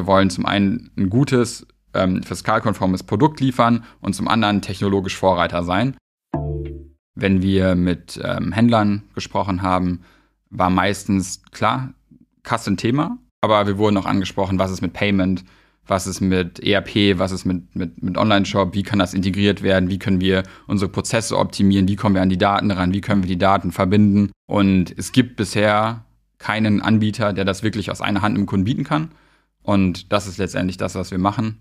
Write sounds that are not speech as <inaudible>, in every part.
wir wollen zum einen ein gutes, ähm, fiskalkonformes Produkt liefern und zum anderen technologisch Vorreiter sein. Wenn wir mit ähm, Händlern gesprochen haben, war meistens klar, Kasse ein Thema, aber wir wurden auch angesprochen, was ist mit Payment, was ist mit ERP, was ist mit, mit, mit Online-Shop, wie kann das integriert werden, wie können wir unsere Prozesse optimieren, wie kommen wir an die Daten ran, wie können wir die Daten verbinden. Und es gibt bisher keinen Anbieter, der das wirklich aus einer Hand im Kunden bieten kann. Und das ist letztendlich das, was wir machen.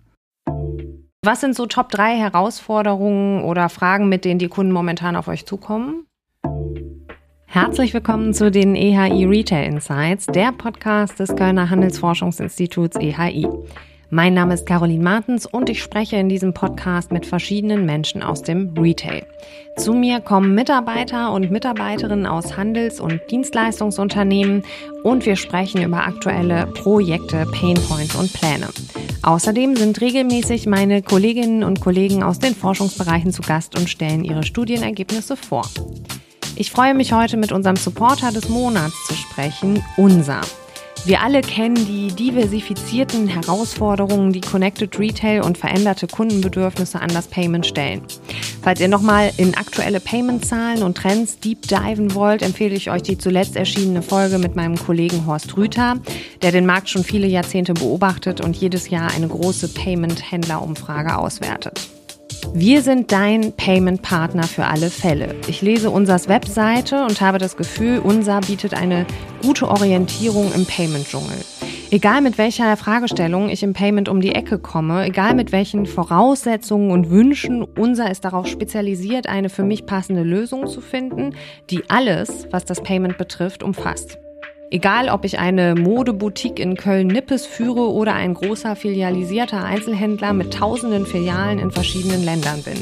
Was sind so Top 3 Herausforderungen oder Fragen, mit denen die Kunden momentan auf euch zukommen? Herzlich willkommen zu den EHI Retail Insights, der Podcast des Kölner Handelsforschungsinstituts EHI. Mein Name ist Caroline Martens und ich spreche in diesem Podcast mit verschiedenen Menschen aus dem Retail. Zu mir kommen Mitarbeiter und Mitarbeiterinnen aus Handels- und Dienstleistungsunternehmen und wir sprechen über aktuelle Projekte, Painpoints und Pläne. Außerdem sind regelmäßig meine Kolleginnen und Kollegen aus den Forschungsbereichen zu Gast und stellen ihre Studienergebnisse vor. Ich freue mich heute mit unserem Supporter des Monats zu sprechen, unser. Wir alle kennen die diversifizierten Herausforderungen, die Connected Retail und veränderte Kundenbedürfnisse an das Payment stellen. Falls ihr nochmal in aktuelle Payment-Zahlen und Trends deep diven wollt, empfehle ich euch die zuletzt erschienene Folge mit meinem Kollegen Horst Rüther, der den Markt schon viele Jahrzehnte beobachtet und jedes Jahr eine große Payment-Händler-Umfrage auswertet. Wir sind dein Payment-Partner für alle Fälle. Ich lese Unsers Webseite und habe das Gefühl, Unser bietet eine gute Orientierung im Payment-Dschungel. Egal mit welcher Fragestellung ich im Payment um die Ecke komme, egal mit welchen Voraussetzungen und Wünschen, unser ist darauf spezialisiert, eine für mich passende Lösung zu finden, die alles, was das Payment betrifft, umfasst. Egal, ob ich eine Modeboutique in Köln-Nippes führe oder ein großer filialisierter Einzelhändler mit tausenden Filialen in verschiedenen Ländern bin.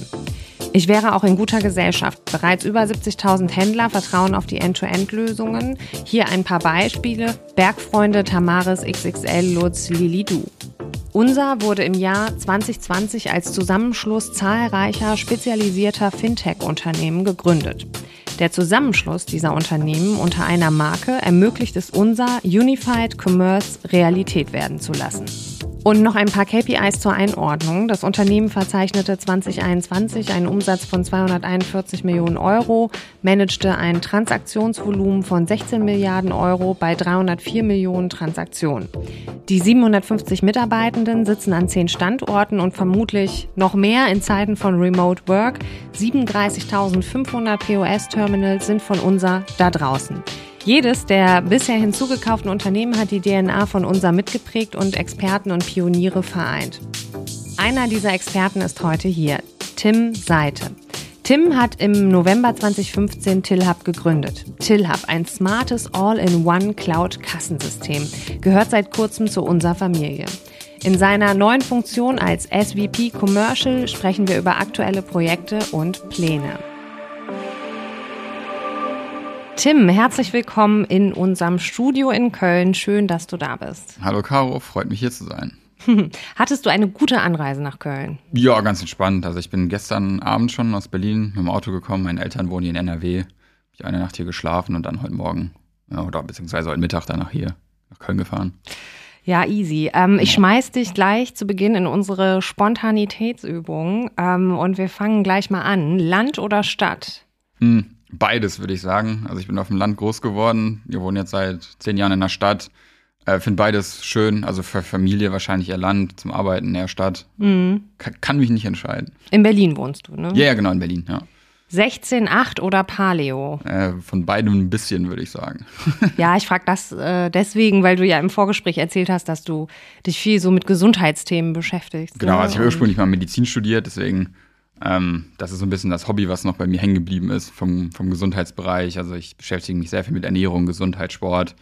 Ich wäre auch in guter Gesellschaft. Bereits über 70.000 Händler vertrauen auf die End-to-End-Lösungen. Hier ein paar Beispiele. Bergfreunde, Tamaris, XXL, Lutz, Lilidu. Unser wurde im Jahr 2020 als Zusammenschluss zahlreicher spezialisierter Fintech-Unternehmen gegründet. Der Zusammenschluss dieser Unternehmen unter einer Marke ermöglicht es unser Unified Commerce Realität werden zu lassen. Und noch ein paar KPIs zur Einordnung. Das Unternehmen verzeichnete 2021 einen Umsatz von 241 Millionen Euro, managte ein Transaktionsvolumen von 16 Milliarden Euro bei 304 Millionen Transaktionen. Die 750 Mitarbeitenden sitzen an zehn Standorten und vermutlich noch mehr in Zeiten von Remote Work. 37.500 POS-Terminals sind von unser da draußen. Jedes der bisher hinzugekauften Unternehmen hat die DNA von unser mitgeprägt und Experten und Pioniere vereint. Einer dieser Experten ist heute hier, Tim Seite. Tim hat im November 2015 TillHub gegründet. TillHub, ein smartes All-in-One Cloud-Kassensystem, gehört seit kurzem zu unserer Familie. In seiner neuen Funktion als SVP Commercial sprechen wir über aktuelle Projekte und Pläne. Tim, herzlich willkommen in unserem Studio in Köln. Schön, dass du da bist. Hallo Caro, freut mich hier zu sein. <laughs> Hattest du eine gute Anreise nach Köln? Ja, ganz entspannt. Also ich bin gestern Abend schon aus Berlin mit dem Auto gekommen. Meine Eltern wohnen hier in NRW. Ich eine Nacht hier geschlafen und dann heute Morgen ja, oder beziehungsweise heute Mittag danach hier nach Köln gefahren. Ja, easy. Ähm, ich schmeiß dich gleich zu Beginn in unsere Spontanitätsübung ähm, und wir fangen gleich mal an. Land oder Stadt? Hm, Beides, würde ich sagen. Also ich bin auf dem Land groß geworden. Wir wohnen jetzt seit zehn Jahren in der Stadt. Äh, Finde beides schön. Also für Familie wahrscheinlich eher Land, zum Arbeiten eher Stadt. Mhm. Kann, kann, mich nicht entscheiden. In Berlin wohnst du, ne? Ja, ja genau, in Berlin, ja. 16,8 oder Paleo? Äh, von beidem ein bisschen, würde ich sagen. <laughs> ja, ich frage das äh, deswegen, weil du ja im Vorgespräch erzählt hast, dass du dich viel so mit Gesundheitsthemen beschäftigst. Genau, ne? also ich habe ursprünglich mal Medizin studiert, deswegen ähm, das ist so ein bisschen das Hobby, was noch bei mir hängen geblieben ist vom, vom Gesundheitsbereich. Also ich beschäftige mich sehr viel mit Ernährung, Gesundheit, Sport.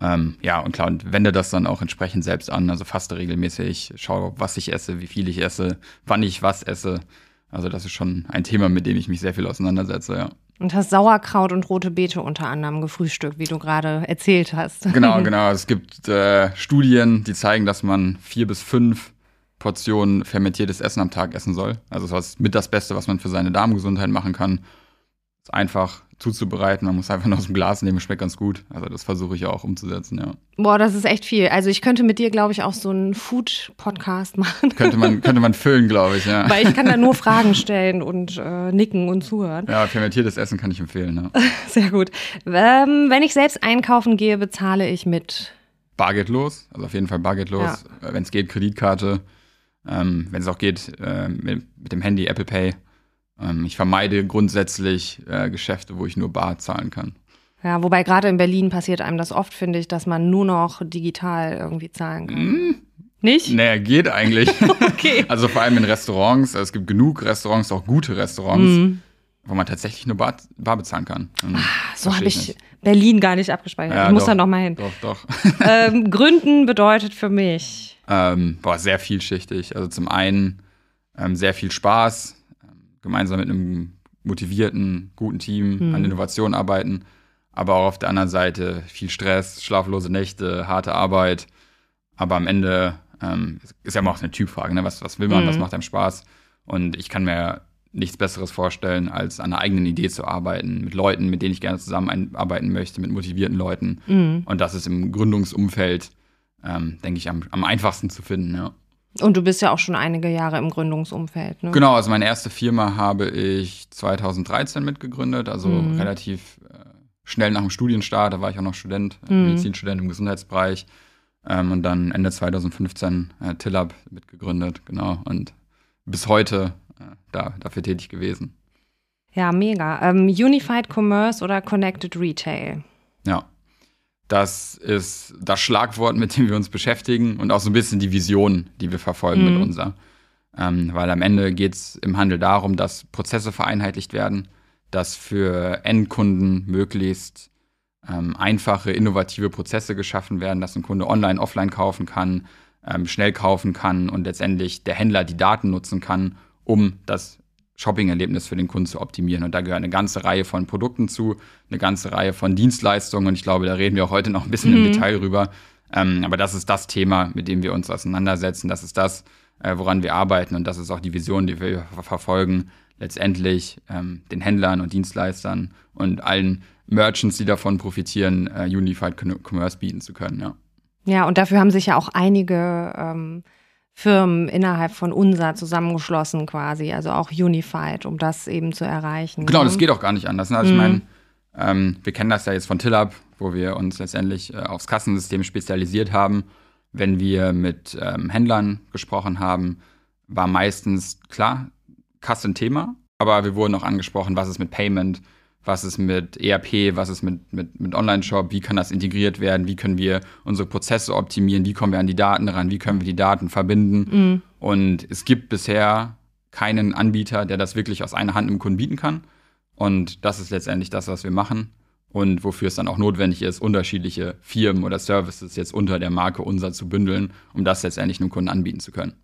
Ähm, ja, und klar, und wende das dann auch entsprechend selbst an. Also faste regelmäßig, schaue, was ich esse, wie viel ich esse, wann ich was esse. Also das ist schon ein Thema, mit dem ich mich sehr viel auseinandersetze, ja. Und hast Sauerkraut und rote Beete unter anderem gefrühstückt, wie du gerade erzählt hast. Genau, <laughs> genau. Es gibt äh, Studien, die zeigen, dass man vier bis fünf Portionen fermentiertes Essen am Tag essen soll. Also das ist mit das Beste, was man für seine Darmgesundheit machen kann. Ist einfach, zuzubereiten. Man muss einfach nur aus dem Glas nehmen, schmeckt ganz gut. Also das versuche ich auch umzusetzen, ja. Boah, das ist echt viel. Also ich könnte mit dir, glaube ich, auch so einen Food-Podcast machen. Könnte man, <laughs> könnte man füllen, glaube ich, ja. Weil ich kann da nur Fragen stellen und äh, nicken und zuhören. Ja, fermentiertes Essen kann ich empfehlen, ja. <laughs> Sehr gut. Ähm, wenn ich selbst einkaufen gehe, bezahle ich mit Bargeldlos, also auf jeden Fall bargeldlos. Ja. Wenn es geht, Kreditkarte. Ähm, wenn es auch geht, äh, mit, mit, dem Handy Apple Pay. Ähm, ich vermeide grundsätzlich äh, Geschäfte, wo ich nur bar zahlen kann. Ja, wobei gerade in Berlin passiert einem das oft, finde ich, dass man nur noch digital irgendwie zahlen kann. Mm. Nicht? Naja, geht eigentlich. <laughs> okay. <laughs> Also vor allem in Restaurants. Also es gibt genug Restaurants, auch gute Restaurants, mm. wo man tatsächlich nur bar, bar bezahlen kann. Ach, so habe ich nicht. Berlin gar nicht abgespeichert. Ja, ich muss doch, da noch mal hin. Doch, doch. ähm, <laughs> Gründen bedeutet für mich. Ähm, boah, sehr vielschichtig. Also zum einen ähm, sehr viel Spaß, gemeinsam mit einem motivierten, guten Team mhm. an Innovation arbeiten, aber auch auf der anderen Seite viel Stress, schlaflose Nächte, harte Arbeit. Aber am Ende ähm, ist ja immer auch eine Typfrage, ne? was, was will man, mhm. was macht einem Spaß? Und ich kann mir nichts Besseres vorstellen, als an einer eigenen Idee zu arbeiten, mit Leuten, mit denen ich gerne zusammenarbeiten möchte, mit motivierten Leuten. Mhm. Und das ist im Gründungsumfeld, ähm, denke ich, am, am einfachsten zu finden, ja. Und du bist ja auch schon einige Jahre im Gründungsumfeld. Ne? Genau, also meine erste Firma habe ich 2013 mitgegründet, also mhm. relativ äh, schnell nach dem Studienstart. Da war ich auch noch Student, äh, mhm. Medizinstudent im Gesundheitsbereich. Ähm, und dann Ende 2015 äh, Tillab mitgegründet, genau. Und bis heute äh, da, dafür tätig gewesen. Ja, mega. Ähm, Unified Commerce oder Connected Retail? Ja. Das ist das Schlagwort, mit dem wir uns beschäftigen und auch so ein bisschen die Vision, die wir verfolgen mhm. mit unser. Ähm, weil am Ende geht es im Handel darum, dass Prozesse vereinheitlicht werden, dass für Endkunden möglichst ähm, einfache, innovative Prozesse geschaffen werden, dass ein Kunde online, offline kaufen kann, ähm, schnell kaufen kann und letztendlich der Händler die Daten nutzen kann, um das Shopping-Erlebnis für den Kunden zu optimieren. Und da gehört eine ganze Reihe von Produkten zu, eine ganze Reihe von Dienstleistungen. Und ich glaube, da reden wir auch heute noch ein bisschen mhm. im Detail drüber. Ähm, aber das ist das Thema, mit dem wir uns auseinandersetzen. Das ist das, äh, woran wir arbeiten. Und das ist auch die Vision, die wir verfolgen, letztendlich ähm, den Händlern und Dienstleistern und allen Merchants, die davon profitieren, äh, Unified Commerce bieten zu können. Ja. Ja, und dafür haben sich ja auch einige ähm, Firmen innerhalb von UNSA zusammengeschlossen quasi, also auch unified, um das eben zu erreichen. Genau, das geht auch gar nicht anders. Ne? Also mhm. ich meine, ähm, wir kennen das ja jetzt von Tillab, wo wir uns letztendlich äh, aufs Kassensystem spezialisiert haben. Wenn wir mit ähm, Händlern gesprochen haben, war meistens klar, Kasse ein Thema, aber wir wurden auch angesprochen, was ist mit Payment, was ist mit ERP, was ist mit, mit, mit Online-Shop, wie kann das integriert werden, wie können wir unsere Prozesse optimieren, wie kommen wir an die Daten ran, wie können wir die Daten verbinden. Mhm. Und es gibt bisher keinen Anbieter, der das wirklich aus einer Hand im Kunden bieten kann. Und das ist letztendlich das, was wir machen und wofür es dann auch notwendig ist, unterschiedliche Firmen oder Services jetzt unter der Marke unser zu bündeln, um das letztendlich einem Kunden anbieten zu können.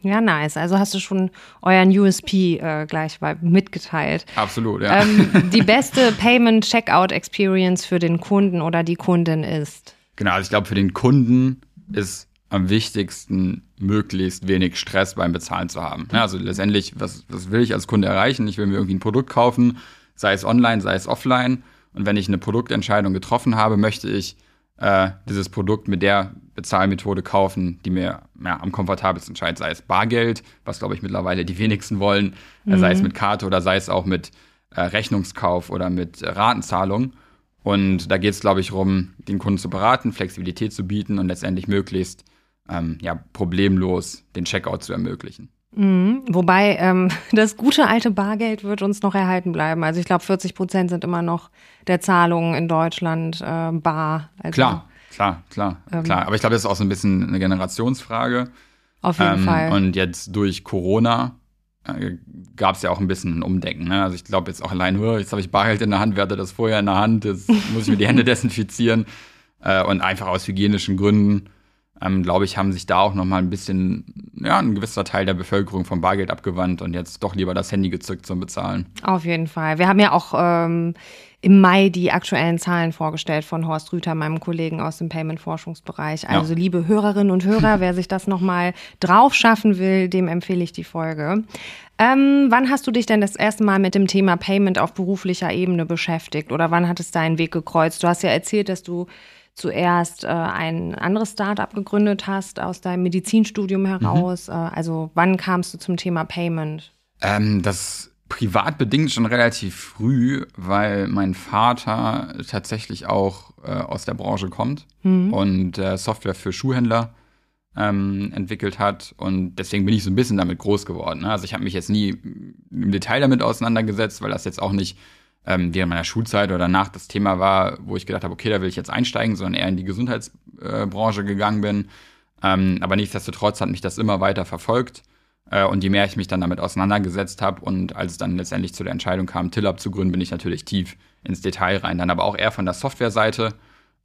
Ja, nice. Also hast du schon euren USP äh, gleich mitgeteilt. Absolut, ja. Ähm, <laughs> die beste Payment-Checkout-Experience für den Kunden oder die Kundin ist? Genau, also ich glaube, für den Kunden ist am wichtigsten, möglichst wenig Stress beim Bezahlen zu haben. Ja, also letztendlich, was, was will ich als Kunde erreichen? Ich will mir irgendwie ein Produkt kaufen, sei es online, sei es offline. Und wenn ich eine Produktentscheidung getroffen habe, möchte ich äh, dieses Produkt mit der Bezahlmethode kaufen, die mir ja, am komfortabelsten scheint, sei es Bargeld, was glaube ich mittlerweile die wenigsten wollen, mhm. sei es mhm. mit Karte oder sei es auch mit äh, Rechnungskauf oder mit äh, Ratenzahlung. Und da geht es, glaube ich, darum, den Kunden zu beraten, Flexibilität zu bieten und letztendlich möglichst ähm, ja, problemlos den Checkout zu ermöglichen. Mhm. Wobei ähm, <laughs> das gute alte Bargeld wird uns noch erhalten bleiben. Also ich glaube, 40 Prozent sind immer noch der Zahlungen in Deutschland äh, bar. Also, klar, klar, klar, ähm, klar. Aber ich glaube, das ist auch so ein bisschen eine Generationsfrage. Auf jeden ähm, Fall. Und jetzt durch Corona äh, gab es ja auch ein bisschen ein Umdenken. Ne? Also ich glaube jetzt auch allein, jetzt habe ich Bargeld in der Hand, wer hatte das vorher in der Hand, jetzt muss ich mir die Hände <laughs> desinfizieren. Äh, und einfach aus hygienischen Gründen ähm, glaube ich, haben sich da auch noch mal ein bisschen, ja, ein gewisser Teil der Bevölkerung vom Bargeld abgewandt und jetzt doch lieber das Handy gezückt zum Bezahlen. Auf jeden Fall. Wir haben ja auch ähm, im Mai die aktuellen Zahlen vorgestellt von Horst Rüther, meinem Kollegen aus dem Payment-Forschungsbereich. Also ja. liebe Hörerinnen und Hörer, <laughs> wer sich das noch mal drauf schaffen will, dem empfehle ich die Folge. Ähm, wann hast du dich denn das erste Mal mit dem Thema Payment auf beruflicher Ebene beschäftigt oder wann hat es deinen Weg gekreuzt? Du hast ja erzählt, dass du zuerst äh, ein anderes Startup gegründet hast aus deinem Medizinstudium heraus. Mhm. Also wann kamst du zum Thema Payment? Ähm, das privat bedingt schon relativ früh, weil mein Vater tatsächlich auch äh, aus der Branche kommt mhm. und äh, Software für Schuhhändler ähm, entwickelt hat. Und deswegen bin ich so ein bisschen damit groß geworden. Ne? Also ich habe mich jetzt nie im Detail damit auseinandergesetzt, weil das jetzt auch nicht ähm, während meiner Schulzeit oder danach das Thema war, wo ich gedacht habe, okay, da will ich jetzt einsteigen, sondern eher in die Gesundheitsbranche gegangen bin. Ähm, aber nichtsdestotrotz hat mich das immer weiter verfolgt. Äh, und je mehr ich mich dann damit auseinandergesetzt habe und als es dann letztendlich zu der Entscheidung kam, Tillab zu gründen, bin ich natürlich tief ins Detail rein. Dann aber auch eher von der Softwareseite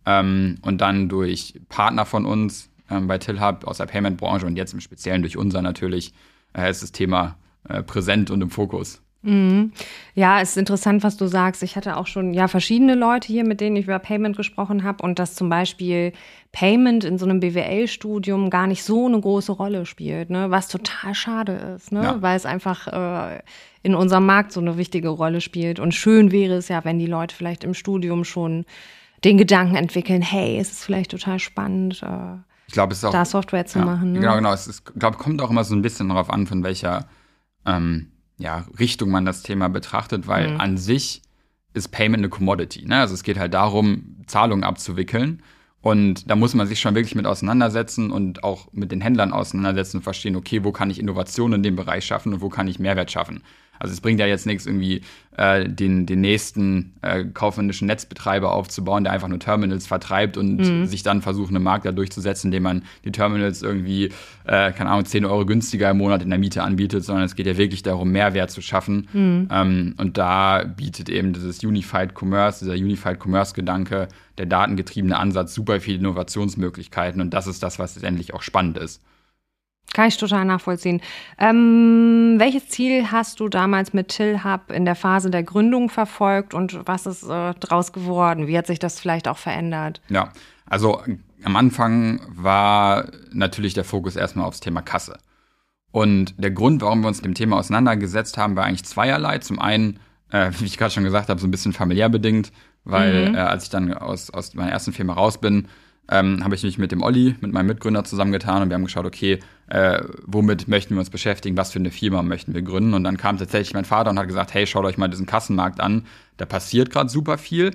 ähm, und dann durch Partner von uns ähm, bei Tillhub aus der Payment-Branche und jetzt im Speziellen durch unser natürlich äh, ist das Thema äh, präsent und im Fokus. Mhm. Ja, es ist interessant, was du sagst. Ich hatte auch schon ja verschiedene Leute hier, mit denen ich über Payment gesprochen habe und dass zum Beispiel Payment in so einem BWL-Studium gar nicht so eine große Rolle spielt, ne? was total schade ist, ne? Ja. weil es einfach äh, in unserem Markt so eine wichtige Rolle spielt. Und schön wäre es ja, wenn die Leute vielleicht im Studium schon den Gedanken entwickeln, hey, es ist vielleicht total spannend. Äh, ich glaube, es ist auch, da Software zu ja, machen. Ne? Genau, genau. Es ist, glaube, kommt auch immer so ein bisschen darauf an, von welcher ähm, ja, Richtung man das Thema betrachtet, weil mhm. an sich ist Payment eine Commodity. Ne? Also es geht halt darum, Zahlungen abzuwickeln. Und da muss man sich schon wirklich mit auseinandersetzen und auch mit den Händlern auseinandersetzen und verstehen, okay, wo kann ich Innovation in dem Bereich schaffen und wo kann ich Mehrwert schaffen. Also es bringt ja jetzt nichts, irgendwie äh, den, den nächsten äh, kaufmännischen Netzbetreiber aufzubauen, der einfach nur Terminals vertreibt und mhm. sich dann versucht, einen Markt da durchzusetzen, indem man die Terminals irgendwie, äh, keine Ahnung, 10 Euro günstiger im Monat in der Miete anbietet, sondern es geht ja wirklich darum, Mehrwert zu schaffen. Mhm. Ähm, und da bietet eben dieses Unified Commerce, dieser Unified Commerce-Gedanke, der datengetriebene Ansatz super viele Innovationsmöglichkeiten und das ist das, was letztendlich auch spannend ist. Kann ich total nachvollziehen. Ähm, welches Ziel hast du damals mit TillHub in der Phase der Gründung verfolgt und was ist äh, daraus geworden? Wie hat sich das vielleicht auch verändert? Ja, also am Anfang war natürlich der Fokus erstmal aufs Thema Kasse. Und der Grund, warum wir uns mit dem Thema auseinandergesetzt haben, war eigentlich zweierlei. Zum einen, äh, <laughs> wie ich gerade schon gesagt habe, so ein bisschen familiär bedingt, weil mhm. äh, als ich dann aus, aus meiner ersten Firma raus bin, ähm, habe ich mich mit dem Olli, mit meinem Mitgründer zusammengetan und wir haben geschaut, okay, äh, womit möchten wir uns beschäftigen, was für eine Firma möchten wir gründen. Und dann kam tatsächlich mein Vater und hat gesagt, hey, schaut euch mal diesen Kassenmarkt an, da passiert gerade super viel,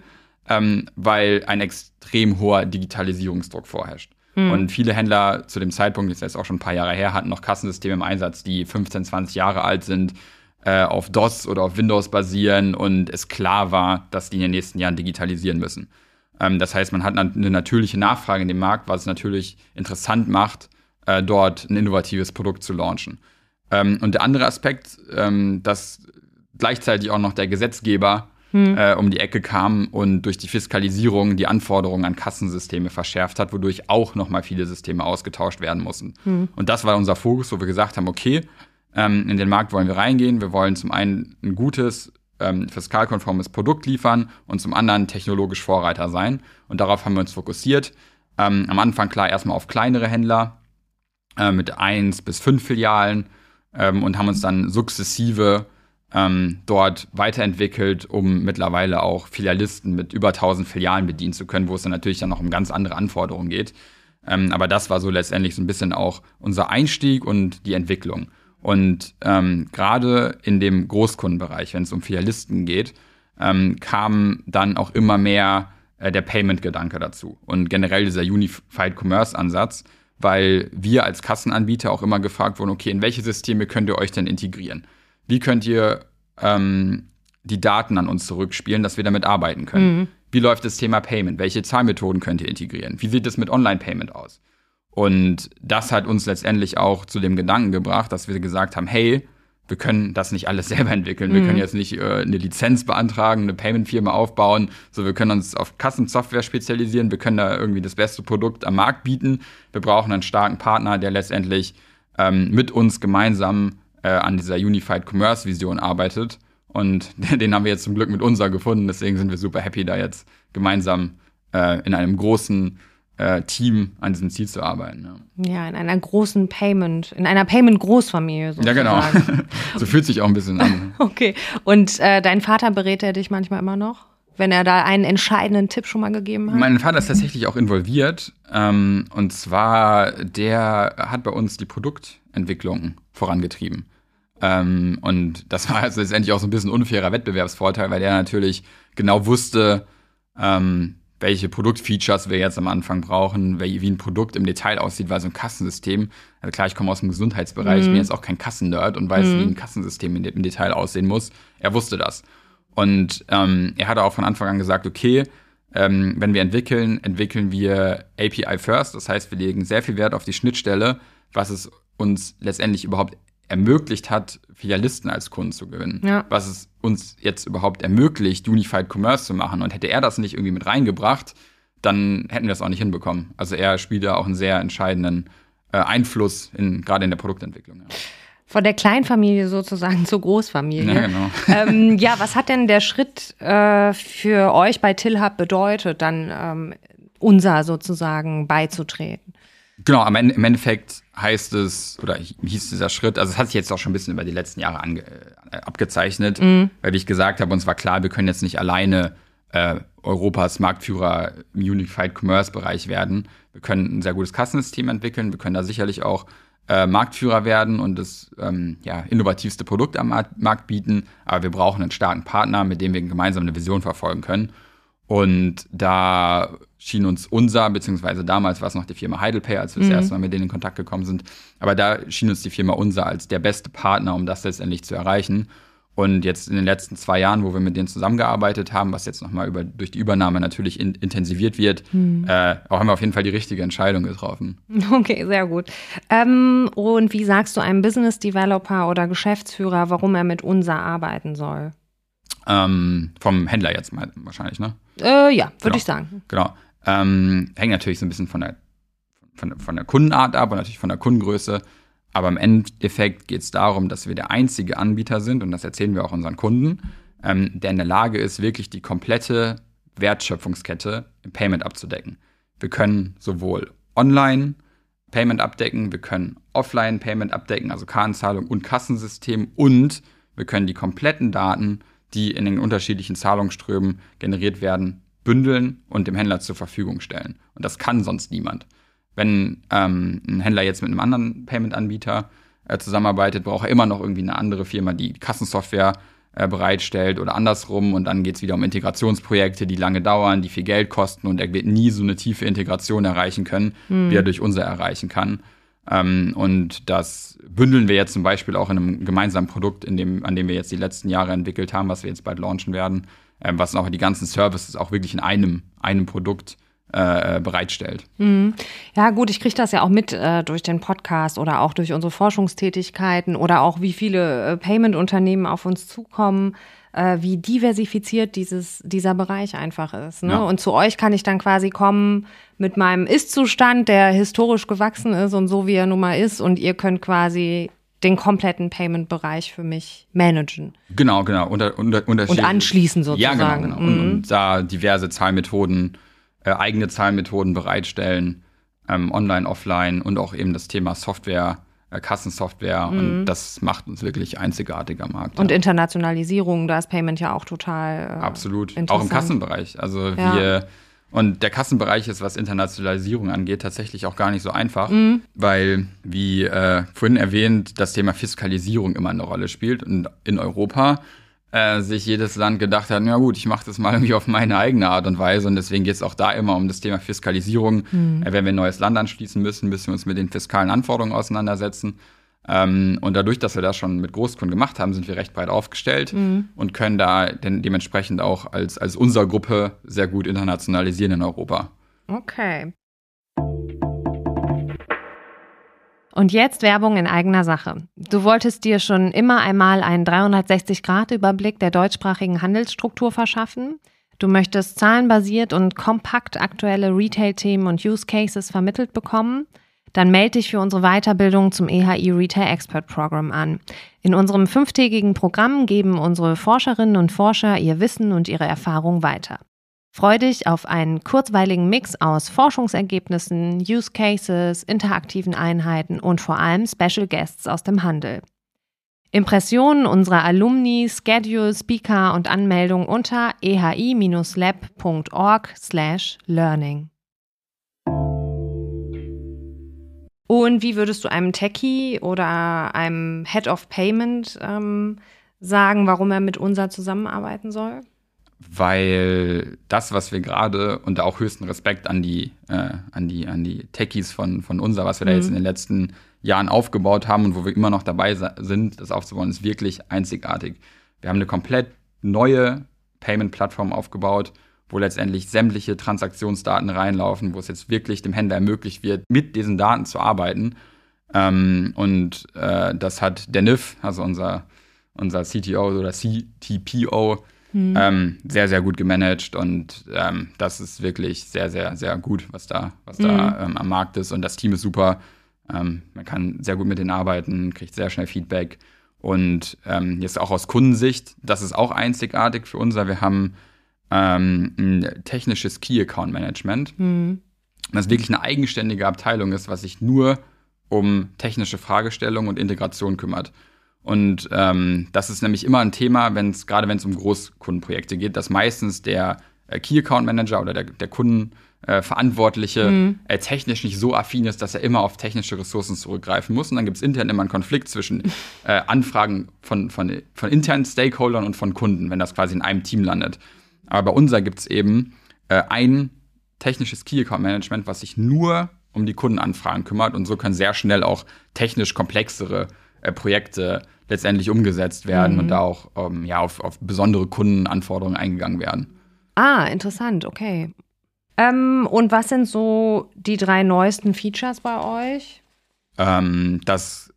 ähm, weil ein extrem hoher Digitalisierungsdruck vorherrscht. Hm. Und viele Händler zu dem Zeitpunkt, das ist jetzt auch schon ein paar Jahre her, hatten noch Kassensysteme im Einsatz, die 15, 20 Jahre alt sind, äh, auf DOS oder auf Windows basieren und es klar war, dass die in den nächsten Jahren digitalisieren müssen. Ähm, das heißt, man hat eine natürliche Nachfrage in dem Markt, was es natürlich interessant macht, äh, dort ein innovatives Produkt zu launchen. Ähm, und der andere Aspekt, ähm, dass gleichzeitig auch noch der Gesetzgeber hm. äh, um die Ecke kam und durch die Fiskalisierung die Anforderungen an Kassensysteme verschärft hat, wodurch auch noch mal viele Systeme ausgetauscht werden mussten. Hm. Und das war unser Fokus, wo wir gesagt haben, okay, in den Markt wollen wir reingehen. Wir wollen zum einen ein gutes, ähm, fiskalkonformes Produkt liefern und zum anderen technologisch Vorreiter sein. Und darauf haben wir uns fokussiert. Ähm, am Anfang klar erstmal auf kleinere Händler äh, mit eins bis fünf Filialen ähm, und haben uns dann sukzessive ähm, dort weiterentwickelt, um mittlerweile auch Filialisten mit über 1000 Filialen bedienen zu können, wo es dann natürlich dann noch um ganz andere Anforderungen geht. Ähm, aber das war so letztendlich so ein bisschen auch unser Einstieg und die Entwicklung. Und ähm, gerade in dem Großkundenbereich, wenn es um Filialisten geht, ähm, kam dann auch immer mehr äh, der Payment-Gedanke dazu und generell dieser Unified Commerce-Ansatz, weil wir als Kassenanbieter auch immer gefragt wurden, okay, in welche Systeme könnt ihr euch denn integrieren? Wie könnt ihr ähm, die Daten an uns zurückspielen, dass wir damit arbeiten können? Mhm. Wie läuft das Thema Payment? Welche Zahlmethoden könnt ihr integrieren? Wie sieht es mit Online-Payment aus? Und das hat uns letztendlich auch zu dem Gedanken gebracht, dass wir gesagt haben, hey, wir können das nicht alles <laughs> selber entwickeln. Wir mhm. können jetzt nicht äh, eine Lizenz beantragen, eine Payment-Firma aufbauen. So, wir können uns auf Kassensoftware spezialisieren. Wir können da irgendwie das beste Produkt am Markt bieten. Wir brauchen einen starken Partner, der letztendlich ähm, mit uns gemeinsam äh, an dieser Unified Commerce Vision arbeitet. Und <laughs> den haben wir jetzt zum Glück mit unser gefunden. Deswegen sind wir super happy, da jetzt gemeinsam äh, in einem großen äh, Team an diesem Ziel zu arbeiten. Ja. ja, in einer großen Payment, in einer Payment-Großfamilie sozusagen. Ja, genau. <laughs> so fühlt sich auch ein bisschen an. <laughs> okay. Und äh, dein Vater berät er dich manchmal immer noch? Wenn er da einen entscheidenden Tipp schon mal gegeben hat? Mein Vater ist tatsächlich auch involviert. Ähm, und zwar, der hat bei uns die Produktentwicklung vorangetrieben. Ähm, und das war also letztendlich auch so ein bisschen unfairer Wettbewerbsvorteil, weil der natürlich genau wusste, ähm, welche Produktfeatures wir jetzt am Anfang brauchen, wie ein Produkt im Detail aussieht, weil so ein Kassensystem, also klar, ich komme aus dem Gesundheitsbereich, mhm. bin jetzt auch kein Kassennerd und weiß, mhm. wie ein Kassensystem im Detail aussehen muss. Er wusste das. Und ähm, er hatte auch von Anfang an gesagt, okay, ähm, wenn wir entwickeln, entwickeln wir API first. Das heißt, wir legen sehr viel Wert auf die Schnittstelle, was es uns letztendlich überhaupt ermöglicht hat, Filialisten als Kunden zu gewinnen. Ja. Was es uns jetzt überhaupt ermöglicht, Unified Commerce zu machen. Und hätte er das nicht irgendwie mit reingebracht, dann hätten wir das auch nicht hinbekommen. Also er spielt da auch einen sehr entscheidenden äh, Einfluss in, gerade in der Produktentwicklung. Ja. Von der Kleinfamilie sozusagen <laughs> zur Großfamilie. Ja, genau. <laughs> ähm, ja, was hat denn der Schritt äh, für euch bei Tillhub bedeutet, dann ähm, unser sozusagen beizutreten? Genau, am Ende, im Endeffekt heißt es, oder hieß dieser Schritt, also es hat sich jetzt auch schon ein bisschen über die letzten Jahre ange, äh, abgezeichnet, mhm. weil ich gesagt habe, uns war klar, wir können jetzt nicht alleine äh, Europas Marktführer im Unified Commerce Bereich werden. Wir können ein sehr gutes Kassensystem entwickeln, wir können da sicherlich auch äh, Marktführer werden und das ähm, ja, innovativste Produkt am Markt bieten, aber wir brauchen einen starken Partner, mit dem wir gemeinsam eine Vision verfolgen können. Und da schien uns unser, beziehungsweise damals war es noch die Firma Heidelpay, als wir mhm. das erste Mal mit denen in Kontakt gekommen sind, aber da schien uns die Firma unser als der beste Partner, um das letztendlich zu erreichen. Und jetzt in den letzten zwei Jahren, wo wir mit denen zusammengearbeitet haben, was jetzt nochmal über, durch die Übernahme natürlich in, intensiviert wird, mhm. äh, auch haben wir auf jeden Fall die richtige Entscheidung getroffen. <laughs> Okay, sehr gut. Ähm, und wie sagst du einem Business Developer oder Geschäftsführer, warum er mit unser arbeiten soll? Ähm, vom Händler jetzt mal wahrscheinlich, ne? Äh, ja, würde genau. ich sagen. Genau. Ähm, hängt natürlich so ein bisschen von der, von, von der Kundenart ab und natürlich von der Kundengröße. Aber im Endeffekt geht es darum, dass wir der einzige Anbieter sind, und das erzählen wir auch unseren Kunden, ähm, der in der Lage ist, wirklich die komplette Wertschöpfungskette im Payment abzudecken. Wir können sowohl online Payment abdecken, wir können offline Payment abdecken, also Kartenzahlung und Kassensystem und wir können die kompletten Daten die in den unterschiedlichen Zahlungsströmen generiert werden, bündeln und dem Händler zur Verfügung stellen. Und das kann sonst niemand. Wenn ähm, ein Händler jetzt mit einem anderen Payment-Anbieter äh, zusammenarbeitet, braucht er immer noch irgendwie eine andere Firma, die Kassensoftware äh, bereitstellt oder andersrum. Und dann geht es wieder um Integrationsprojekte, die lange dauern, die viel Geld kosten und er wird nie so eine tiefe Integration erreichen können, mhm. wie er durch unser erreichen kann. Ähm, und das bündeln wir jetzt zum Beispiel auch in einem gemeinsamen Produkt, in dem, an dem wir jetzt die letzten Jahre entwickelt haben, was wir jetzt bald launchen werden, ähm, was auch die ganzen Services auch wirklich in einem, einem Produkt äh, äh bereitstellt. Mhm. Ja, gut, ich kriege das ja auch mit äh, durch den Podcast oder auch durch unsere Forschungstätigkeiten oder auch wie viele äh, Payment-Unternehmen auf uns zukommen äh, wie diversifiziert dieses, dieser Bereich einfach ist. Ne? Ja. Und zu euch kann ich dann quasi kommen mit meinem Ist-Zustand, der historisch gewachsen ist und so wie er nun mal ist. Und ihr könnt quasi den kompletten Payment-Bereich für mich managen. Genau, genau. Unter, unter, und anschließen sozusagen. Ja, genau. genau. Mhm. Und, und, da diverse Zahlmethoden, äh, eigene Zahlmethoden bereitstellen, ähm, online, offline und auch eben das Thema Software Kassensoftware mhm. und das macht uns wirklich einzigartig am Markt. Und ja. Internationalisierung, da ist Payment ja auch total. Äh, Absolut. Auch im Kassenbereich. Also ja. wir. Und der Kassenbereich ist, was Internationalisierung angeht, tatsächlich auch gar nicht so einfach, mhm. weil, wie äh, vorhin erwähnt, das Thema Fiskalisierung immer eine Rolle spielt. Und in Europa äh, sich jedes Land gedacht hat, na gut, ich mache das mal <laughs> irgendwie auf meine eigene Art und Weise. Und deswegen geht es auch da immer um das Thema Fiskalisierung. Mhm. Äh, wenn wir ein neues Land anschließen müssen, müssen wir uns mit den fiskalen Anforderungen auseinandersetzen. Ähm, und dadurch, dass wir das schon mit Großkunden gemacht haben, sind wir recht breit aufgestellt mhm. und können da de dementsprechend auch als, als unsere Gruppe sehr gut internationalisieren in Europa. Okay. Und jetzt Werbung in eigener Sache. Du wolltest dir schon immer einmal einen 360-Grad-Überblick der deutschsprachigen Handelsstruktur verschaffen. Du möchtest zahlenbasiert und kompakt aktuelle Retail-Themen und Use Cases vermittelt bekommen. Dann melde dich für unsere Weiterbildung zum EHI Retail Expert Program an. In unserem fünftägigen Programm geben unsere Forscherinnen und Forscher ihr Wissen und ihre Erfahrung weiter. Freu dich auf einen kurzweiligen Mix aus Forschungsergebnissen, Use Cases, interaktiven Einheiten und vor allem Special Guests aus dem Handel. Impressionen unserer Alumni, Schedule, Speaker und Anmeldung unter ehi-lab.org/learning. Und wie würdest du einem Techie oder einem Head of Payment ähm, sagen, warum er mit unser zusammenarbeiten soll? Weil das, was wir gerade und auch höchsten Respekt an die, äh, an die, an die Techies von, von unser, was wir mhm. da jetzt in den letzten Jahren aufgebaut haben und wo wir immer noch dabei sind, das aufzubauen, ist wirklich einzigartig. Wir haben eine komplett neue Payment-Plattform aufgebaut, wo letztendlich sämtliche Transaktionsdaten reinlaufen, wo es jetzt wirklich dem Händler ermöglicht wird, mit diesen Daten zu arbeiten. Ähm, und äh, das hat der NIF, also unser, unser CTO oder CTPO, Mhm. Ähm, sehr, sehr gut gemanagt und ähm, das ist wirklich sehr, sehr, sehr gut, was da, was mhm. da ähm, am Markt ist. Und das Team ist super. Ähm, man kann sehr gut mit denen arbeiten, kriegt sehr schnell Feedback. Und ähm, jetzt auch aus Kundensicht, das ist auch einzigartig für unser. Wir haben ähm, ein technisches Key Account Management, mhm. das wirklich eine eigenständige Abteilung ist, was sich nur um technische Fragestellungen und Integration kümmert. Und ähm, das ist nämlich immer ein Thema, wenn es, gerade wenn es um Großkundenprojekte geht, dass meistens der äh, Key Account Manager oder der, der Kundenverantwortliche äh, mhm. äh, technisch nicht so affin ist, dass er immer auf technische Ressourcen zurückgreifen muss. Und dann gibt es intern immer einen Konflikt zwischen <laughs> äh, Anfragen von, von, von internen Stakeholdern und von Kunden, wenn das quasi in einem Team landet. Aber bei unser gibt es eben äh, ein technisches Key Account Management, was sich nur um die Kundenanfragen kümmert und so können sehr schnell auch technisch komplexere äh, Projekte letztendlich umgesetzt werden mhm. und da auch ähm, ja, auf, auf besondere Kundenanforderungen eingegangen werden. Ah, interessant, okay. Ähm, und was sind so die drei neuesten Features bei euch? Ähm, das,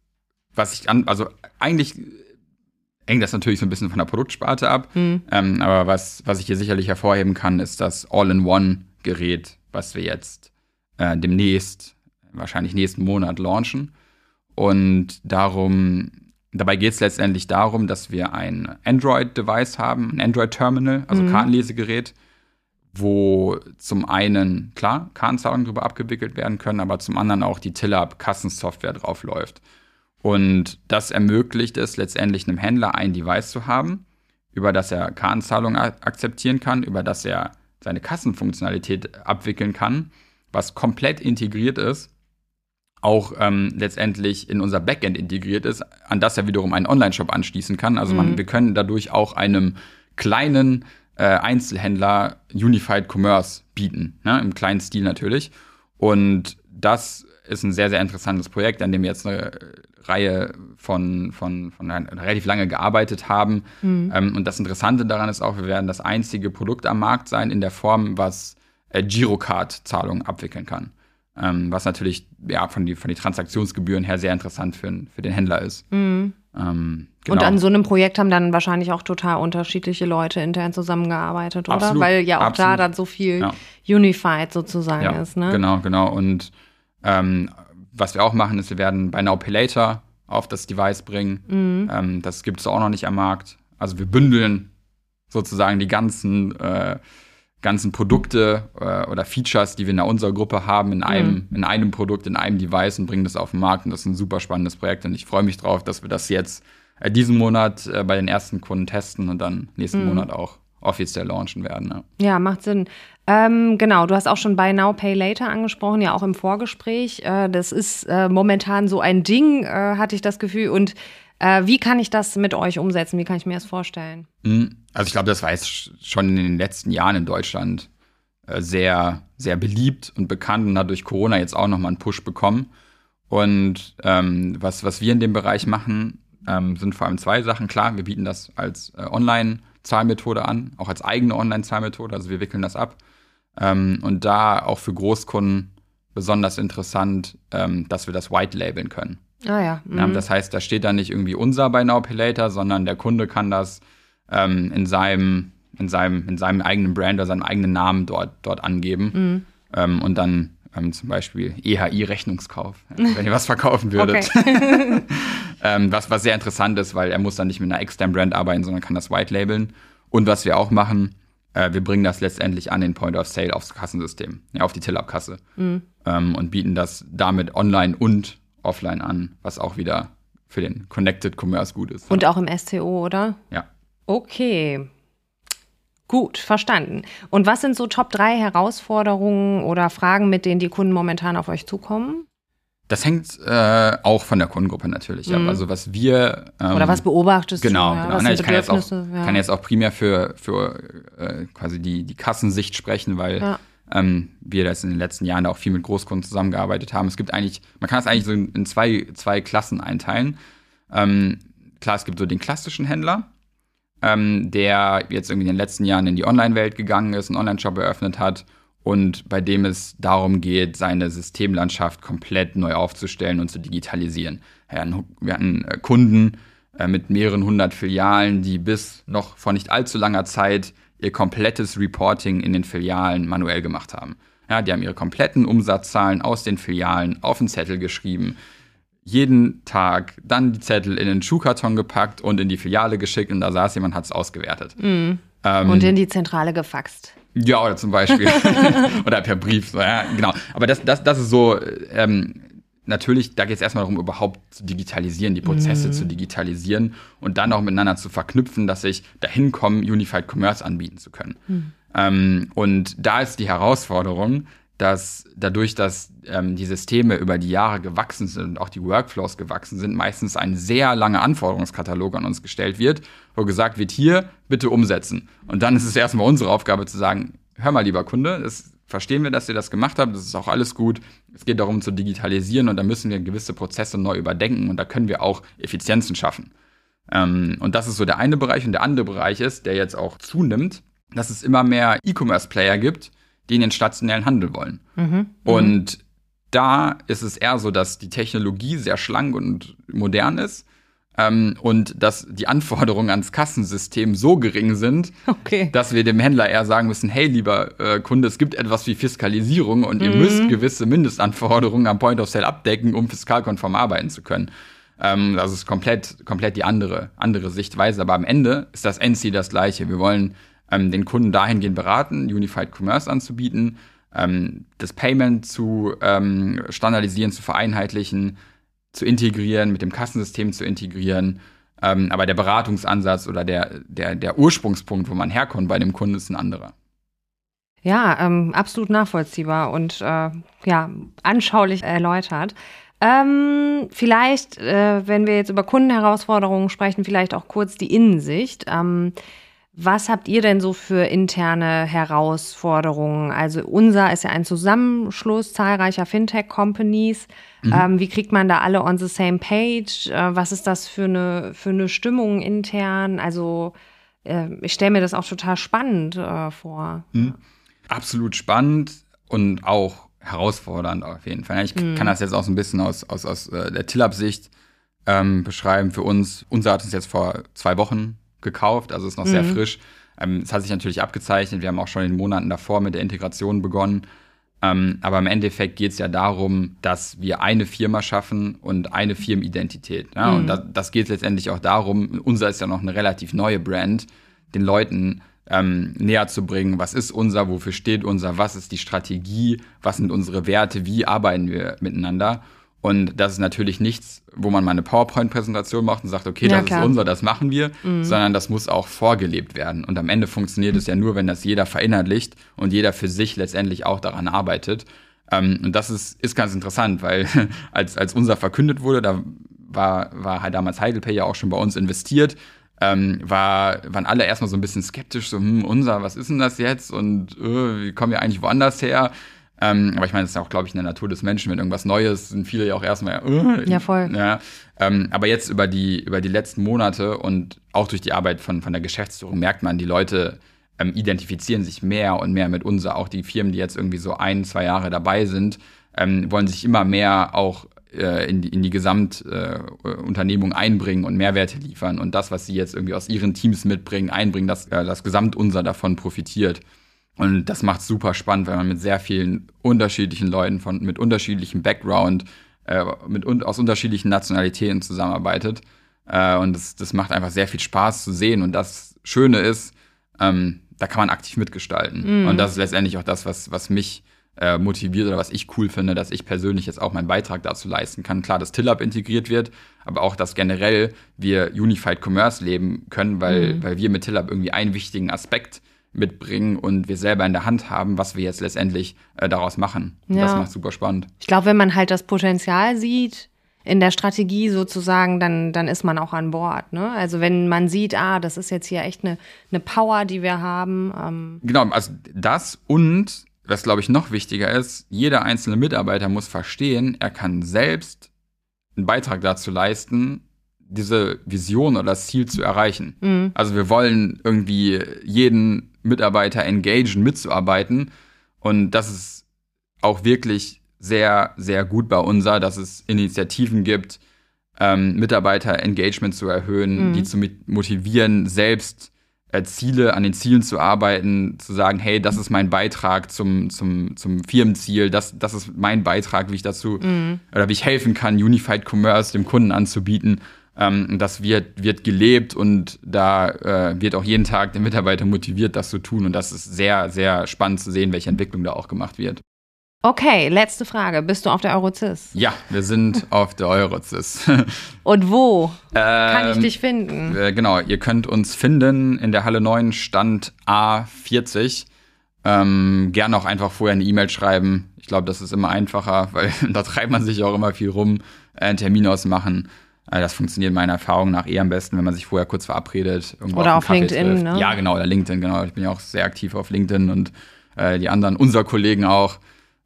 was ich an, also eigentlich hängt das natürlich so ein bisschen von der Produktsparte ab. Mhm. Ähm, aber was, was ich hier sicherlich hervorheben kann, ist das All-in-One-Gerät, was wir jetzt äh, demnächst, wahrscheinlich nächsten Monat launchen. Und darum Dabei geht es letztendlich darum, dass wir ein Android-Device haben, ein Android-Terminal, also mhm. Kartenlesegerät, wo zum einen, klar, Kartenzahlungen darüber abgewickelt werden können, aber zum anderen auch die Tiller-Kassensoftware drauf läuft. Und das ermöglicht es letztendlich einem Händler, ein Device zu haben, über das er Kartenzahlungen akzeptieren kann, über das er seine Kassenfunktionalität abwickeln kann, was komplett integriert ist auch ähm, letztendlich in unser Backend integriert ist, an das er wiederum einen Online-Shop anschließen kann. Also man, mhm. wir können dadurch auch einem kleinen äh, Einzelhändler Unified Commerce bieten, ne? im kleinen Stil natürlich. Und das ist ein sehr, sehr interessantes Projekt, an dem wir jetzt eine Reihe von, von, von relativ lange gearbeitet haben. Mhm. Ähm, und das Interessante daran ist auch, wir werden das einzige Produkt am Markt sein in der Form, was äh, Girocard-Zahlungen abwickeln kann. Ähm, was natürlich ja, von den von die Transaktionsgebühren her sehr interessant für, für den Händler ist. Mhm. Ähm, genau. Und an so einem Projekt haben dann wahrscheinlich auch total unterschiedliche Leute intern zusammengearbeitet, oder? Absolut, Weil ja auch absolut. da dann so viel ja. Unified sozusagen ja, ist. Ne? Genau, genau. Und ähm, was wir auch machen, ist, wir werden bei Now Pay Later auf das Device bringen. Mhm. Ähm, das gibt es auch noch nicht am Markt. Also wir bündeln sozusagen die ganzen äh, ganzen Produkte äh, oder Features, die wir in unserer Gruppe haben, in einem, mhm. in einem Produkt, in einem Device und bringen das auf den Markt. Und das ist ein super spannendes Projekt. Und ich freue mich drauf, dass wir das jetzt äh, diesen Monat äh, bei den ersten Kunden testen und dann nächsten mhm. Monat auch offiziell launchen werden. Ja, ja macht Sinn. Ähm, genau, du hast auch schon Buy Now, Pay Later angesprochen, ja auch im Vorgespräch. Äh, das ist äh, momentan so ein Ding, äh, hatte ich das Gefühl. Und äh, wie kann ich das mit euch umsetzen? Wie kann ich mir das vorstellen? Hm, also ich glaube, das war jetzt schon in den letzten Jahren in Deutschland äh, sehr, sehr beliebt und bekannt und hat durch Corona jetzt auch nochmal einen Push bekommen. Und ähm, was, was wir in dem Bereich machen, ähm, sind vor allem zwei Sachen. Klar, wir bieten das als äh, Online-Zahlmethode an, auch als eigene Online-Zahlmethode, also wir wickeln das ab. Ähm, und da auch für Großkunden besonders interessant, ähm, dass wir das white labeln können. Ah ja. Ja, Mhm. das heißt, da steht dann nicht irgendwie unser bei Now Pay Later, sondern der Kunde kann das ähm, in seinem in seinem in seinem eigenen Brand oder seinem eigenen Namen dort dort angeben Mhm. ähm, und dann ähm, zum Beispiel EHI Rechnungskauf, ja, <laughs> wenn ihr was verkaufen würdet. Okay. <laughs> ähm, was, was sehr interessant ist, weil er muss dann nicht mit einer externen Brand arbeiten, sondern kann das white labeln. Und was wir auch machen, äh, wir bringen das letztendlich an den Point of Sale aufs Kassensystem, ja, auf die Till-Up-Kasse. Mhm. Ähm, und bieten das damit online und offline an, was auch wieder für den Connected Commerce gut ist. Und auch im SCO, oder? ja. Okay. Gut, verstanden. Und was sind so Top 3 Herausforderungen oder Fragen, mit denen die Kunden momentan auf euch zukommen? Das hängt äh, auch von der Kundengruppe natürlich ab. Also was wir ähm, Oder was beobachtest Genau, du? ja? genau. Was Ne, sind ich kann jetzt, auch, ja. kann jetzt auch primär für, für äh, quasi die, die Kassensicht sprechen, weil Ja. Ähm, wir das in den letzten Jahren auch viel mit Großkunden zusammengearbeitet haben. Es gibt eigentlich, man kann es eigentlich so in, zwei, zwei Klassen einteilen. Ähm, klar, es gibt so den klassischen Händler, ähm, der jetzt irgendwie in den letzten Jahren in die Online-Welt gegangen ist, einen Online-Shop eröffnet hat und bei dem es darum geht, seine Systemlandschaft komplett neu aufzustellen und zu digitalisieren. Wir hatten äh, Kunden äh, mit mehreren hundert Filialen, die bis noch vor nicht allzu langer Zeit ihr komplettes Reporting in den Filialen manuell gemacht haben. Ja, die haben ihre kompletten Umsatzzahlen aus den Filialen auf einen Zettel geschrieben, jeden Tag dann die Zettel in den Schuhkarton gepackt und in die Filiale geschickt und da saß jemand, hat es ausgewertet. Ähm, Und in die Zentrale gefaxt. ja, oder zum Beispiel. <laughs> oder per Brief. Ja, genau. Aber das, das, das ist so, ähm, natürlich, da geht es erstmal darum, überhaupt zu digitalisieren, die Prozesse zu digitalisieren und dann auch miteinander zu verknüpfen, dass ich dahin komme, Unified Commerce anbieten zu können. Ähm, und da ist die Herausforderung, dass dadurch, dass ähm, die Systeme über die Jahre gewachsen sind und auch die Workflows gewachsen sind, meistens ein sehr langer Anforderungskatalog an uns gestellt wird, wo gesagt wird, hier bitte umsetzen. Und dann ist es erstmal unsere Aufgabe zu sagen, hör mal, lieber Kunde, das verstehen wir, dass ihr das gemacht habt, das ist auch alles gut. Es geht darum zu digitalisieren und da müssen wir gewisse Prozesse neu überdenken und da können wir auch Effizienzen schaffen. Ähm, und das ist so der eine Bereich. Und der andere Bereich ist, der jetzt auch zunimmt, dass es immer mehr E-Commerce-Player gibt, die in den stationären Handel wollen. Und da ist es eher so, dass die Technologie sehr schlank und modern ist ähm, und dass die Anforderungen ans Kassensystem so gering sind, Okay. dass wir dem Händler eher sagen müssen, hey, lieber äh, Kunde, es gibt etwas wie Fiskalisierung und ihr müsst gewisse Mindestanforderungen am Point of Sale abdecken, um fiskalkonform arbeiten zu können. Ähm, das ist komplett, komplett die andere, andere Sichtweise. Aber am Ende ist das Endziel das gleiche. Wir wollen ähm, den Kunden dahingehend beraten, Unified Commerce anzubieten, ähm, das Payment zu ähm, standardisieren, zu vereinheitlichen, zu integrieren, mit dem Kassensystem zu integrieren. Ähm, aber der Beratungsansatz oder der, der, der Ursprungspunkt, wo man herkommt bei dem Kunden, ist ein anderer. Ja, ähm, absolut nachvollziehbar und äh, ja, anschaulich erläutert. Ähm, vielleicht, äh, wenn wir jetzt über Kundenherausforderungen sprechen, vielleicht auch kurz die Innensicht. Ähm, was habt ihr denn so für interne Herausforderungen? Also unser ist ja ein Zusammenschluss zahlreicher Fintech-Companies. Ähm, wie kriegt man da alle on the same page? Äh, was ist das für eine, für eine Stimmung intern? Also äh, ich stelle mir das auch total spannend äh, vor. Absolut spannend und auch herausfordernd auf jeden Fall. Ich kann das jetzt auch so ein bisschen aus, aus, aus äh, der Tillab-Sicht ähm, beschreiben. Für uns, unser hat uns jetzt vor zwei Wochen gekauft, also ist noch sehr frisch. Ähm, Es hat sich natürlich abgezeichnet. Wir haben auch schon in den Monaten davor mit der Integration begonnen. Ähm, aber im Endeffekt geht es ja darum, dass wir eine Firma schaffen und eine Firmenidentität. Ja? Und das, das geht letztendlich auch darum, unser ist ja noch eine relativ neue Brand, den Leuten ähm, näher zu bringen, was ist unser, wofür steht unser, was ist die Strategie, was sind unsere Werte, wie arbeiten wir miteinander. Und das ist natürlich nichts, wo man mal eine PowerPoint-Präsentation macht und sagt, okay, Ja, das klar. ist unser, das machen wir, sondern das muss auch vorgelebt werden. Und am Ende funktioniert es ja nur, wenn das jeder verinnerlicht und jeder für sich letztendlich auch daran arbeitet. Ähm, und das ist, ist ganz interessant, weil <laughs> als, als unser verkündet wurde, da war, war halt damals Heidelpay ja auch schon bei uns investiert, ähm, war, waren alle erstmal so ein bisschen skeptisch, so, hm, unser, was ist denn das jetzt? Und äh, wie kommen wir eigentlich woanders her? Ähm, aber ich meine, das ist ja auch, glaube ich, in der Natur des Menschen, wenn irgendwas Neues sind viele ja auch erstmal, äh, Ja, voll. ja, ähm, aber jetzt über die, über die letzten Monate und auch durch die Arbeit von, von der Geschäftsführung merkt man, die Leute ähm, identifizieren sich mehr und mehr mit unser. Auch die Firmen, die jetzt irgendwie so ein, zwei Jahre dabei sind, ähm, wollen sich immer mehr auch äh, in die, in die Gesamtunternehmung äh, einbringen und Mehrwerte liefern und das, was sie jetzt irgendwie aus ihren Teams mitbringen, einbringen, dass äh, das Gesamtunser davon profitiert. Und das macht super spannend, wenn man mit sehr vielen unterschiedlichen Leuten von mit unterschiedlichem Background, äh, mit un aus unterschiedlichen Nationalitäten zusammenarbeitet. Äh, und das, das macht einfach sehr viel Spaß zu sehen. Und das Schöne ist, ähm, da kann man aktiv mitgestalten. Mhm. Und das ist letztendlich auch das, was, was mich äh, motiviert oder was ich cool finde, dass ich persönlich jetzt auch meinen Beitrag dazu leisten kann. Klar, dass TillUp integriert wird, aber auch, dass generell wir Unified Commerce leben können, weil, mhm. weil wir mit TillUp irgendwie einen wichtigen Aspekt mitbringen und wir selber in der Hand haben, was wir jetzt letztendlich äh, daraus machen. Ja. Das macht super spannend. Ich glaube, wenn man halt das Potenzial sieht, in der Strategie sozusagen, dann, dann ist man auch an Bord. Ne? Also wenn man sieht, ah, das ist jetzt hier echt eine, eine Power, die wir haben. Ähm. Genau, also das und was glaube ich noch wichtiger ist, jeder einzelne Mitarbeiter muss verstehen, er kann selbst einen Beitrag dazu leisten, diese Vision oder das Ziel zu erreichen. Mhm. Also wir wollen irgendwie jeden Mitarbeiter engagen, mitzuarbeiten. Und das ist auch wirklich sehr, sehr gut bei unser, dass es Initiativen gibt, ähm, Mitarbeiter-Engagement zu erhöhen, mhm. die zu motivieren, selbst äh, Ziele, an den Zielen zu arbeiten, zu sagen, hey, das ist mein Beitrag zum, zum, zum Firmenziel, das, das ist mein Beitrag, wie ich dazu mhm. oder wie ich helfen kann, Unified Commerce dem Kunden anzubieten. Ähm, das wird, wird gelebt und da äh, wird auch jeden Tag der Mitarbeiter motiviert, das zu tun. Und das ist sehr, sehr spannend zu sehen, welche Entwicklung da auch gemacht wird. Okay, letzte Frage. Bist du auf der Eurozis? Ja, wir sind <laughs> auf der Eurozis. <laughs> Und wo ähm, kann ich dich finden? Äh, genau, ihr könnt uns finden in der Halle 9, Stand A40. Ähm, gerne auch einfach vorher eine E-Mail schreiben. Ich glaube, das ist immer einfacher, <laughs> weil da treibt man sich auch immer viel rum, äh, einen Termin ausmachen. Äh, das funktioniert meiner Erfahrung nach eher am besten, wenn man sich vorher kurz verabredet. Oder auf, auf LinkedIn, ne? Ja, genau, oder LinkedIn, genau. Ich bin ja auch sehr aktiv auf LinkedIn und äh, die anderen, unser Kollegen auch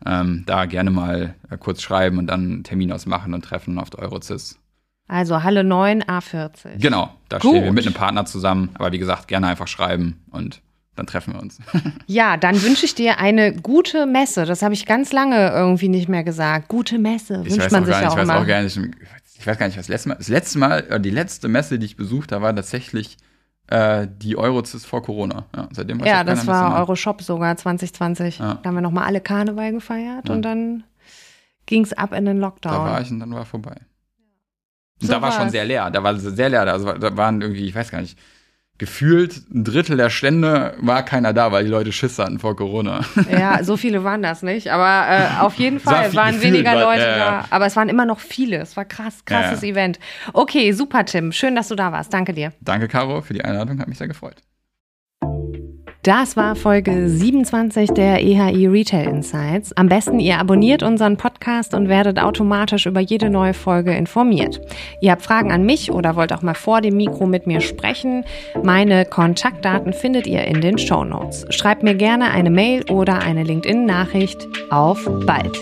ähm, da gerne mal äh, kurz schreiben und dann einen Termin ausmachen und treffen auf der Eurozis. Also Halle 9, A40. Genau, da Gut. stehen wir mit einem Partner zusammen. Aber wie gesagt, gerne einfach schreiben und dann treffen wir uns. <laughs> ja, dann wünsche ich dir eine gute Messe. Das habe ich ganz lange irgendwie nicht mehr gesagt. Gute Messe ich wünscht man sich ja auch, ich weiß auch gar nicht. Ich weiß gar nicht, was das letzte Mal. Das letzte Mal, äh, die letzte Messe, die ich besucht habe, war tatsächlich äh, die Eurozis vor Corona. Ja, seitdem ja das war Euroshop sogar 2020. Ja. Da haben wir nochmal alle Karneval gefeiert ja. und dann ging es ab in den Lockdown. Da war ich und dann war vorbei. So da war schon sehr leer. Da war sehr leer. Also da waren irgendwie, ich weiß gar nicht, gefühlt ein Drittel der Stände war keiner da, weil die Leute Schiss hatten vor Corona. Ja, so viele waren das nicht. Aber äh, auf jeden <laughs> Fall war waren weniger war, Leute ja. da. Aber es waren immer noch viele. Es war krass, krasses ja, Event. Okay, super, Tim. Schön, dass du da warst. Danke dir. Danke, Caro, für die Einladung. Hat mich sehr gefreut. Das war Folge 27 der EHI Retail Insights. Am besten ihr abonniert unseren Podcast und werdet automatisch über jede neue Folge informiert. Ihr habt Fragen an mich oder wollt auch mal vor dem Mikro mit mir sprechen? Meine Kontaktdaten findet ihr in den Show Notes. Schreibt mir gerne eine Mail oder eine LinkedIn-Nachricht. Auf bald!